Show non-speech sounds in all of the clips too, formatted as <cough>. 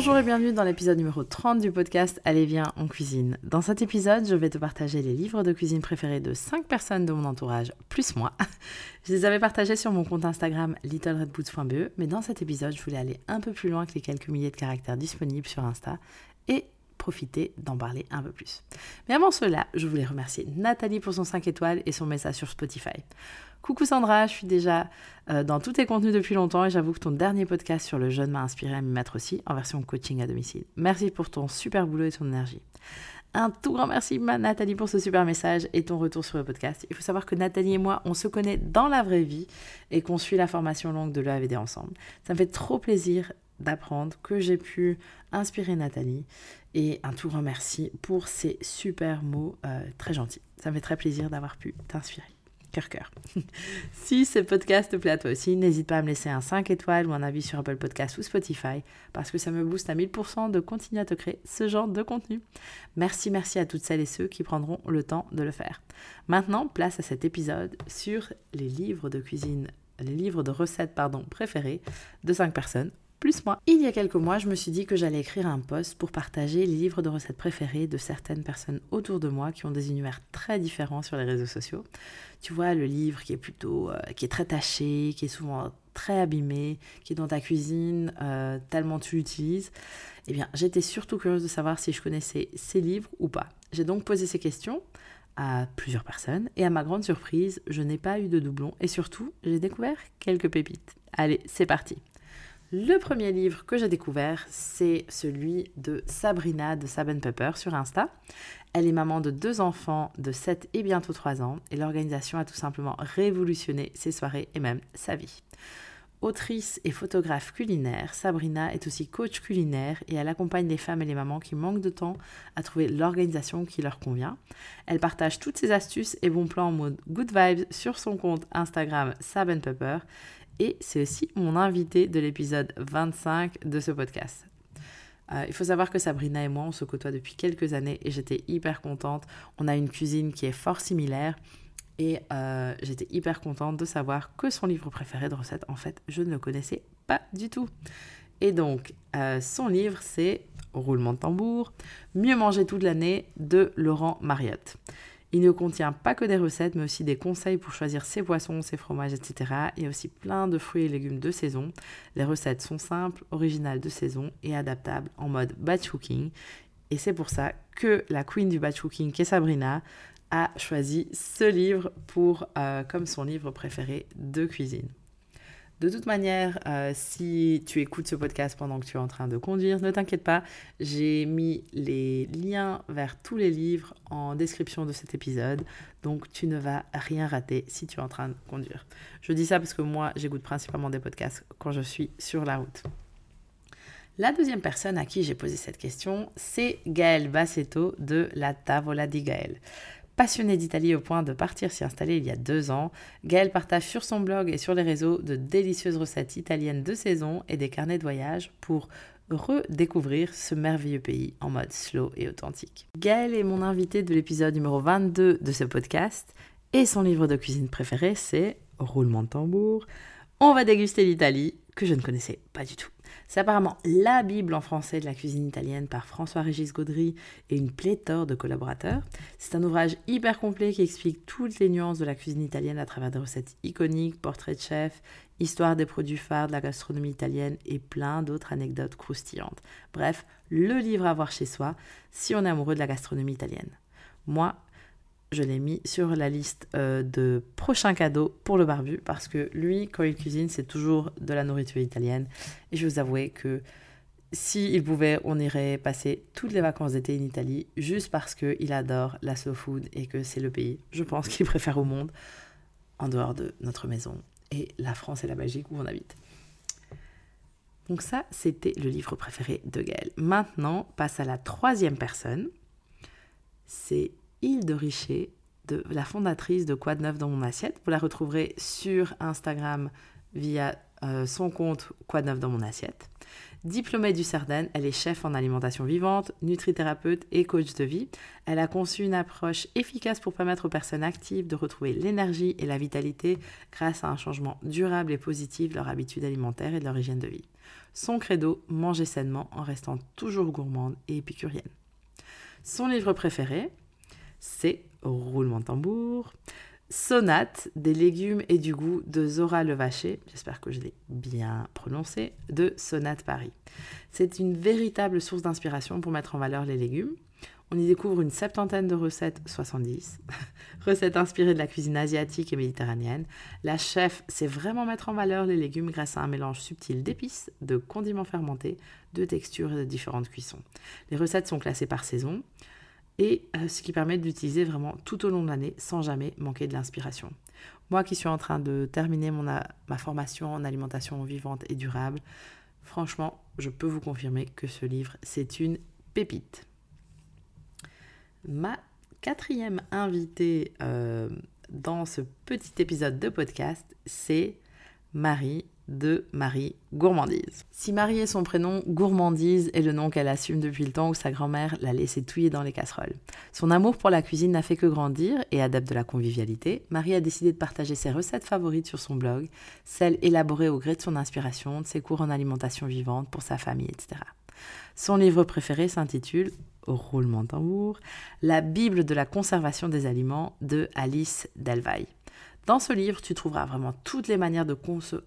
Bonjour et bienvenue dans l'épisode numéro 30 du podcast Allez viens en cuisine. Dans cet épisode, je vais te partager les livres de cuisine préférés de 5 personnes de mon entourage, plus moi. <laughs> Je les avais partagés sur mon compte Instagram littleredboots.be, mais dans cet épisode, je voulais aller un peu plus loin que les quelques milliers de caractères disponibles sur Insta et profiter d'en parler un peu plus. Mais avant cela, je voulais remercier Nathalie pour son 5 étoiles et son message sur Spotify. Coucou Sandra, je suis déjà euh, dans tous tes contenus depuis longtemps et j'avoue que ton dernier podcast sur le jeûne m'a inspiré à m'y mettre aussi en version coaching à domicile. Merci pour ton super boulot et ton énergie. Un tout grand merci Nathalie pour ce super message et ton retour sur le podcast. Il faut savoir que Nathalie et moi, on se connaît dans la vraie vie et qu'on suit la formation longue de l'EAVD ensemble. Ça me fait trop plaisir d'apprendre que j'ai pu inspirer Nathalie et un tout grand merci pour ces super mots euh, très gentils. Ça me fait très plaisir d'avoir pu t'inspirer cœur cœur. <laughs> si ce podcast te plaît à toi aussi, n'hésite pas à me laisser un 5 étoiles ou un avis sur Apple Podcast ou Spotify parce que ça me booste à 1000% de continuer à te créer ce genre de contenu. Merci, merci à toutes celles et ceux qui prendront le temps de le faire. Maintenant, place à cet épisode sur les livres de cuisine, les livres de recettes pardon, préférés de 5 personnes plus moi. Il y a quelques mois, je me suis dit que j'allais écrire un post pour partager les livres de recettes préférés de certaines personnes autour de moi qui ont des univers très différents sur les réseaux sociaux. Tu vois, le livre qui est plutôt, euh, qui est très taché, qui est souvent très abîmé, qui est dans ta cuisine euh, tellement tu l'utilises. Eh bien, j'étais surtout curieuse de savoir si je connaissais ces livres ou pas. J'ai donc posé ces questions à plusieurs personnes et à ma grande surprise, je n'ai pas eu de doublon et surtout, j'ai découvert quelques pépites. Allez, c'est parti. Le premier livre que j'ai découvert, c'est celui de Sabrina de Saben Pepper sur Insta. Elle est maman de deux enfants de 7 et bientôt 3 ans et l'organisation a tout simplement révolutionné ses soirées et même sa vie. Autrice et photographe culinaire, Sabrina est aussi coach culinaire et elle accompagne les femmes et les mamans qui manquent de temps à trouver l'organisation qui leur convient. Elle partage toutes ses astuces et bons plans en mode good vibes sur son compte Instagram Saben Pepper et c'est aussi mon invité de l'épisode 25 de ce podcast. Euh, il faut savoir que Sabrina et moi, on se côtoie depuis quelques années et j'étais hyper contente. On a une cuisine qui est fort similaire et euh, j'étais hyper contente de savoir que son livre préféré de recettes, en fait, je ne le connaissais pas du tout. Et donc, euh, son livre, c'est Roulement de tambour, Mieux manger toute l'année de Laurent Mariotte. Il ne contient pas que des recettes, mais aussi des conseils pour choisir ses poissons, ses fromages, etc. Et aussi plein de fruits et légumes de saison. Les recettes sont simples, originales de saison et adaptables en mode batch cooking. Et c'est pour ça que la queen du batch cooking, qui est Sabrina, a choisi ce livre pour, euh, comme son livre préféré de cuisine. De toute manière, euh, si tu écoutes ce podcast pendant que tu es en train de conduire, ne t'inquiète pas, j'ai mis les liens vers tous les livres en description de cet épisode, donc tu ne vas rien rater si tu es en train de conduire. Je dis ça parce que moi, j'écoute principalement des podcasts quand je suis sur la route. La deuxième personne à qui j'ai posé cette question, c'est Gaël Bassetto de La Tavola di Gaël. Passionné d'Italie au point de partir s'y installer il y a deux ans, Gaël partage sur son blog et sur les réseaux de délicieuses recettes italiennes de saison et des carnets de voyage pour redécouvrir ce merveilleux pays en mode slow et authentique. Gaël est mon invité de l'épisode numéro 22 de ce podcast et son livre de cuisine préféré c'est Roulement de tambour. On va déguster l'Italie que je ne connaissais pas du tout. C'est apparemment la Bible en français de la cuisine italienne par François-Régis Gaudry et une pléthore de collaborateurs. C'est un ouvrage hyper complet qui explique toutes les nuances de la cuisine italienne à travers des recettes iconiques, portraits de chefs, histoire des produits phares de la gastronomie italienne et plein d'autres anecdotes croustillantes. Bref, le livre à voir chez soi si on est amoureux de la gastronomie italienne. Moi, je l'ai mis sur la liste euh, de prochains cadeaux pour le barbu parce que lui, quand il cuisine, c'est toujours de la nourriture italienne. Et je vous avouer que s'il pouvait, on irait passer toutes les vacances d'été en Italie juste parce qu'il adore la slow food et que c'est le pays, je pense, qu'il préfère au monde en dehors de notre maison et la France et la Belgique où on habite. Donc ça, c'était le livre préféré de Gaël. Maintenant, passe à la troisième personne. C'est Hilde Richer, de, la fondatrice de Quoi de neuf dans mon assiette. Vous la retrouverez sur Instagram via euh, son compte Quoi de neuf dans mon assiette. Diplômée du CERDEN, elle est chef en alimentation vivante, nutrithérapeute et coach de vie. Elle a conçu une approche efficace pour permettre aux personnes actives de retrouver l'énergie et la vitalité grâce à un changement durable et positif de leur habitude alimentaire et de leur hygiène de vie. Son credo, manger sainement en restant toujours gourmande et épicurienne. Son livre préféré, c'est Roulement de tambour, Sonate des légumes et du goût de Zora Levaché, j'espère que je l'ai bien prononcé, de Sonate Paris. C'est une véritable source d'inspiration pour mettre en valeur les légumes. On y découvre une septantaine de recettes, 70, <laughs> recettes inspirées de la cuisine asiatique et méditerranéenne. La chef sait vraiment mettre en valeur les légumes grâce à un mélange subtil d'épices, de condiments fermentés, de textures et de différentes cuissons. Les recettes sont classées par saison et euh, ce qui permet d'utiliser vraiment tout au long de l'année sans jamais manquer de l'inspiration. Moi qui suis en train de terminer ma formation en alimentation vivante et durable, franchement, je peux vous confirmer que ce livre, c'est une pépite. Ma quatrième invitée euh, dans ce petit épisode de podcast, c'est Marie de Marie Gourmandise. Si Marie est son prénom, Gourmandise est le nom qu'elle assume depuis le temps où sa grand-mère l'a laissé touiller dans les casseroles. Son amour pour la cuisine n'a fait que grandir et adepte de la convivialité, Marie a décidé de partager ses recettes favorites sur son blog, celles élaborées au gré de son inspiration, de ses cours en alimentation vivante pour sa famille, etc. Son livre préféré s'intitule roulement tambour, La Bible de la conservation des aliments de Alice Delvaille. Dans ce livre, tu trouveras vraiment toutes les manières de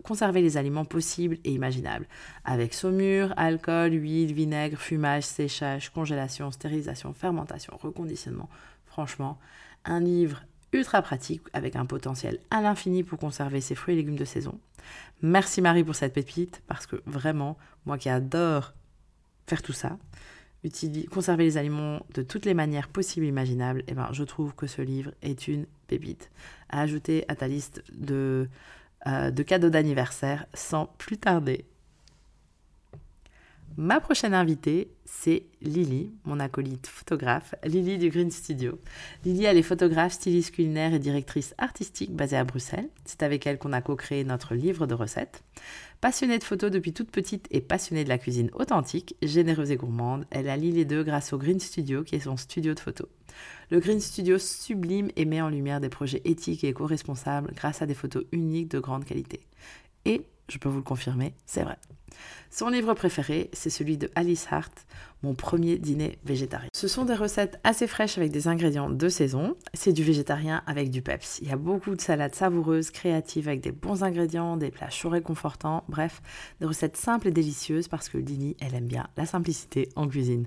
conserver les aliments possibles et imaginables, avec saumure, alcool, huile, vinaigre, fumage, séchage, congélation, stérilisation, fermentation, reconditionnement. Franchement, un livre ultra pratique avec un potentiel à l'infini pour conserver ses fruits et légumes de saison. Merci Marie pour cette pépite parce que vraiment, moi qui adore faire tout ça, conserver les aliments de toutes les manières possibles et imaginables, eh ben, je trouve que ce livre est une pépite à ajouter à ta liste de, euh, de cadeaux d'anniversaire sans plus tarder. Ma prochaine invitée, c'est Lily, mon acolyte photographe, Lily du Green Studio. Lily, elle est photographe, styliste culinaire et directrice artistique basée à Bruxelles. C'est avec elle qu'on a co-créé notre livre de recettes. Passionnée de photos depuis toute petite et passionnée de la cuisine authentique, généreuse et gourmande, elle allie les deux grâce au Green Studio qui est son studio de photos. Le Green Studio sublime et met en lumière des projets éthiques et éco-responsables grâce à des photos uniques de grande qualité. Et, je peux vous le confirmer, c'est vrai. Son livre préféré, c'est celui de Alice Hart, Mon premier dîner végétarien. Ce sont des recettes assez fraîches avec des ingrédients de saison. C'est du végétarien avec du peps. Il y a beaucoup de salades savoureuses, créatives, avec des bons ingrédients, des plats chauds réconfortants. Bref, des recettes simples et délicieuses parce que Lily, elle aime bien la simplicité en cuisine.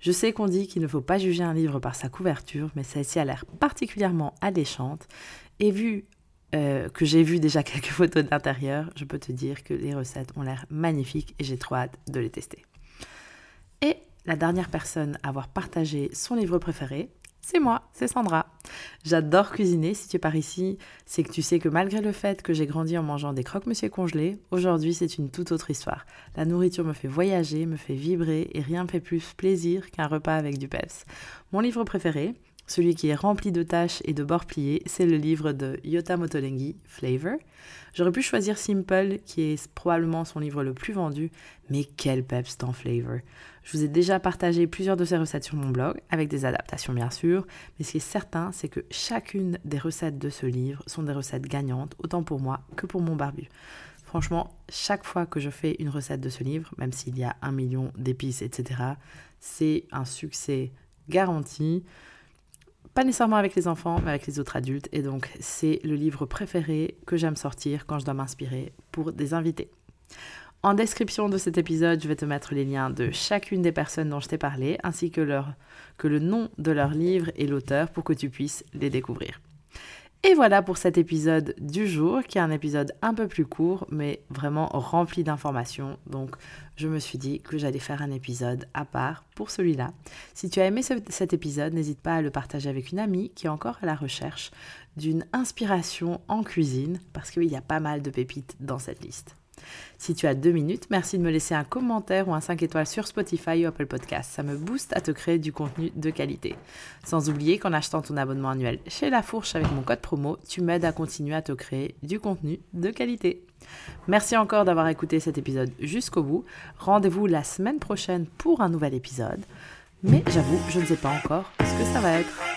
Je sais qu'on dit qu'il ne faut pas juger un livre par sa couverture, mais celle-ci a l'air particulièrement alléchante. Et vu euh, que j'ai vu déjà <laughs> quelques photos de l'intérieur, je peux te dire que les recettes ont l'air magnifiques et j'ai trop hâte de les tester. Et la dernière personne à avoir partagé son livre préféré, c'est moi, c'est Sandra. J'adore cuisiner. Si tu es par ici, c'est que tu sais que malgré le fait que j'ai grandi en mangeant des croque-monsieur congelés, aujourd'hui c'est une toute autre histoire. La nourriture me fait voyager, me fait vibrer et rien ne fait plus plaisir qu'un repas avec du peps. Mon livre préféré, celui qui est rempli de tâches et de bords pliés, c'est le livre de Yota Motolengi, Flavor. J'aurais pu choisir Simple, qui est probablement son livre le plus vendu, mais quel peps dans Flavor. Je vous ai déjà partagé plusieurs de ces recettes sur mon blog, avec des adaptations bien sûr, mais ce qui est certain, c'est que chacune des recettes de ce livre sont des recettes gagnantes, autant pour moi que pour mon barbu. Franchement, chaque fois que je fais une recette de ce livre, même s'il y a un million d'épices, etc., c'est un succès garanti pas nécessairement avec les enfants, mais avec les autres adultes. Et donc, c'est le livre préféré que j'aime sortir quand je dois m'inspirer pour des invités. En description de cet épisode, je vais te mettre les liens de chacune des personnes dont je t'ai parlé, ainsi que, que le nom de leur livre et l'auteur pour que tu puisses les découvrir. Et voilà pour cet épisode du jour, qui est un épisode un peu plus court, mais vraiment rempli d'informations. Donc, je me suis dit que j'allais faire un épisode à part pour celui-là. Si tu as aimé cet épisode, n'hésite pas à le partager avec une amie qui est encore à la recherche d'une inspiration en cuisine, parce qu'il y a pas mal de pépites dans cette liste. Si tu as deux minutes, merci de me laisser un commentaire ou un 5 étoiles sur Spotify ou Apple Podcast. Ça me booste à te créer du contenu de qualité. Sans oublier qu'en achetant ton abonnement annuel chez La Fourche avec mon code promo, tu m'aides à continuer à te créer du contenu de qualité. Merci encore d'avoir écouté cet épisode jusqu'au bout. Rendez-vous la semaine prochaine pour un nouvel épisode. Mais j'avoue, je ne sais pas encore ce que ça va être.